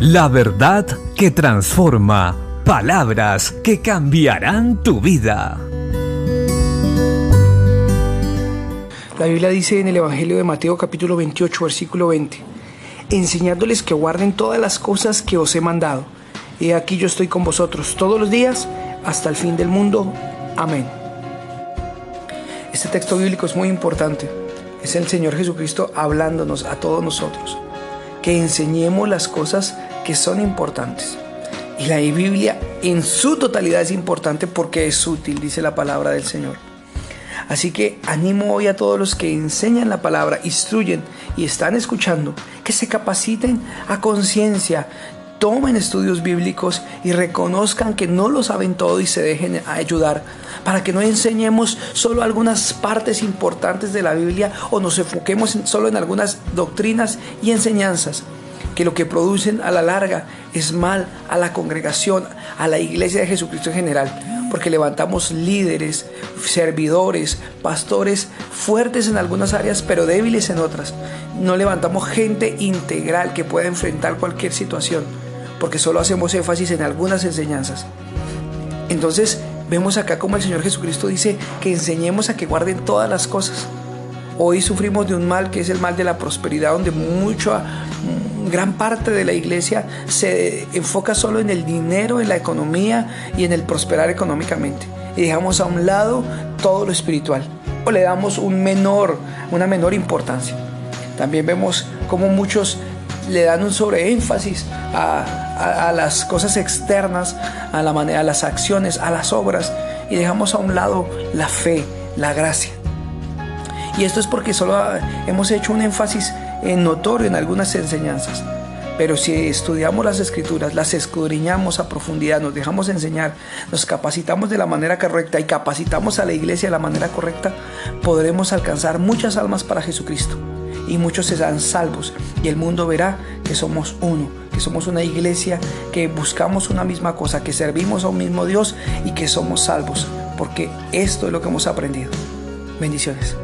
La verdad que transforma. Palabras que cambiarán tu vida. La Biblia dice en el Evangelio de Mateo capítulo 28 versículo 20, enseñándoles que guarden todas las cosas que os he mandado. Y aquí yo estoy con vosotros todos los días hasta el fin del mundo. Amén. Este texto bíblico es muy importante. Es el Señor Jesucristo hablándonos a todos nosotros. Que enseñemos las cosas que son importantes. Y la Biblia en su totalidad es importante porque es útil, dice la palabra del Señor. Así que animo hoy a todos los que enseñan la palabra, instruyen y están escuchando, que se capaciten a conciencia, tomen estudios bíblicos y reconozcan que no lo saben todo y se dejen ayudar, para que no enseñemos solo algunas partes importantes de la Biblia o nos enfoquemos solo en algunas doctrinas y enseñanzas que lo que producen a la larga es mal a la congregación, a la iglesia de Jesucristo en general, porque levantamos líderes, servidores, pastores fuertes en algunas áreas, pero débiles en otras. No levantamos gente integral que pueda enfrentar cualquier situación, porque solo hacemos énfasis en algunas enseñanzas. Entonces, vemos acá como el Señor Jesucristo dice que enseñemos a que guarden todas las cosas. Hoy sufrimos de un mal que es el mal de la prosperidad, donde mucha, gran parte de la iglesia se enfoca solo en el dinero, en la economía y en el prosperar económicamente. Y dejamos a un lado todo lo espiritual. O le damos un menor, una menor importancia. También vemos como muchos le dan un sobreénfasis a, a, las cosas externas, a, la manera, a las acciones, a las obras, y dejamos a un lado la fe, la gracia. Y esto es porque solo hemos hecho un énfasis en notorio en algunas enseñanzas. Pero si estudiamos las escrituras, las escudriñamos a profundidad, nos dejamos enseñar, nos capacitamos de la manera correcta y capacitamos a la iglesia de la manera correcta, podremos alcanzar muchas almas para Jesucristo. Y muchos serán salvos y el mundo verá que somos uno, que somos una iglesia, que buscamos una misma cosa, que servimos a un mismo Dios y que somos salvos, porque esto es lo que hemos aprendido. Bendiciones.